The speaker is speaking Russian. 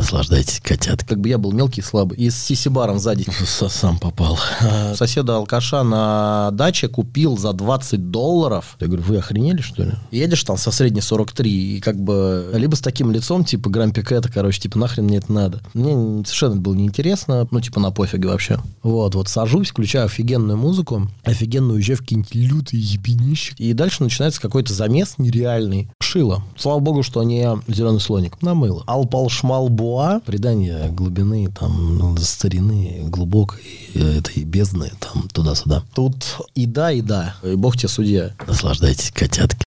Наслаждайтесь, котят. Как бы я был мелкий и слабый. И с сиси-баром сзади. Сам попал. Соседа алкаша на даче купил за 20 долларов. Я говорю, вы охренели, что ли? Едешь там со средней 43, и как бы либо с таким лицом, типа грамм это, короче, типа нахрен мне это надо. Мне совершенно было неинтересно, ну, типа на пофиге вообще. Вот, вот сажусь, включаю офигенную музыку, офигенно уезжаю в какие-нибудь лютые ебенищи. И дальше начинается какой-то замес нереальный. Шило. Слава богу, что не зеленый слоник. Намыло. Алпал шмал буа. Придание глубины, там, ну, старины, глубокой, этой бездны, там, туда-сюда. Тут и да, и да. И бог тебе судья. Наслаждайтесь, котятки.